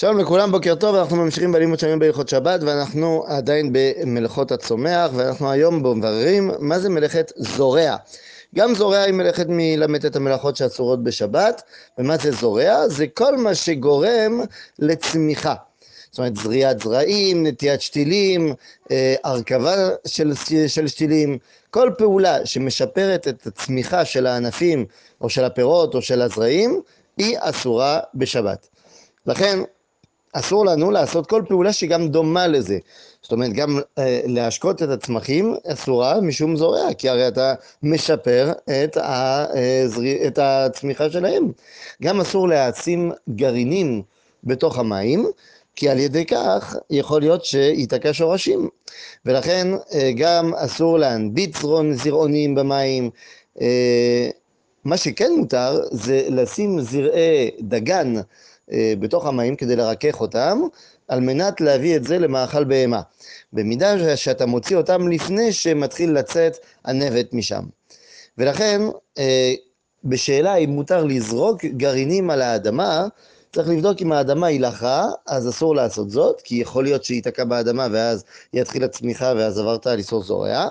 שלום לכולם, בוקר טוב, אנחנו ממשיכים בלימוד שלנו בהלכות שבת ואנחנו עדיין במלאכות הצומח ואנחנו היום מבררים מה זה מלאכת זורע. גם זורע היא מלאכת מלמד את המלאכות שאסורות בשבת, ומה זה זורע? זה כל מה שגורם לצמיחה. זאת אומרת, זריעת זרעים, נטיית שתילים, אה, הרכבה של, של שתילים, כל פעולה שמשפרת את הצמיחה של הענפים או של הפירות או של הזרעים, היא אסורה בשבת. לכן, אסור לנו לעשות כל פעולה שהיא גם דומה לזה. זאת אומרת, גם אה, להשקות את הצמחים אסורה משום זורע, כי הרי אתה משפר את, הזר... את הצמיחה שלהם. גם אסור להעצים גרעינים בתוך המים, כי על ידי כך יכול להיות שייתקע שורשים. ולכן אה, גם אסור להנביט זרעונים במים. אה, מה שכן מותר זה לשים זרעי דגן אה, בתוך המים כדי לרכך אותם, על מנת להביא את זה למאכל בהמה. במידה שאתה מוציא אותם לפני שמתחיל לצאת הנבט משם. ולכן, אה, בשאלה אם מותר לזרוק גרעינים על האדמה, צריך לבדוק אם האדמה היא לחה, אז אסור לעשות זאת, כי יכול להיות שהיא תקע באדמה ואז יתחיל הצמיחה ואז עברת על איסור זורע.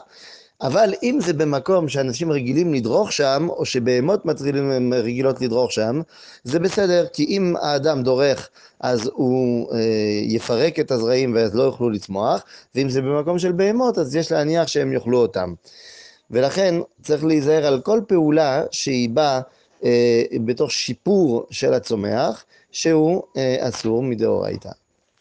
אבל אם זה במקום שאנשים רגילים לדרוך שם, או שבהמות מטרילים רגילות לדרוך שם, זה בסדר, כי אם האדם דורך, אז הוא אה, יפרק את הזרעים ואז לא יוכלו לצמוח, ואם זה במקום של בהמות, אז יש להניח שהם יאכלו אותם. ולכן צריך להיזהר על כל פעולה שהיא באה אה, בתוך שיפור של הצומח, שהוא אה, אסור מדאורייתא.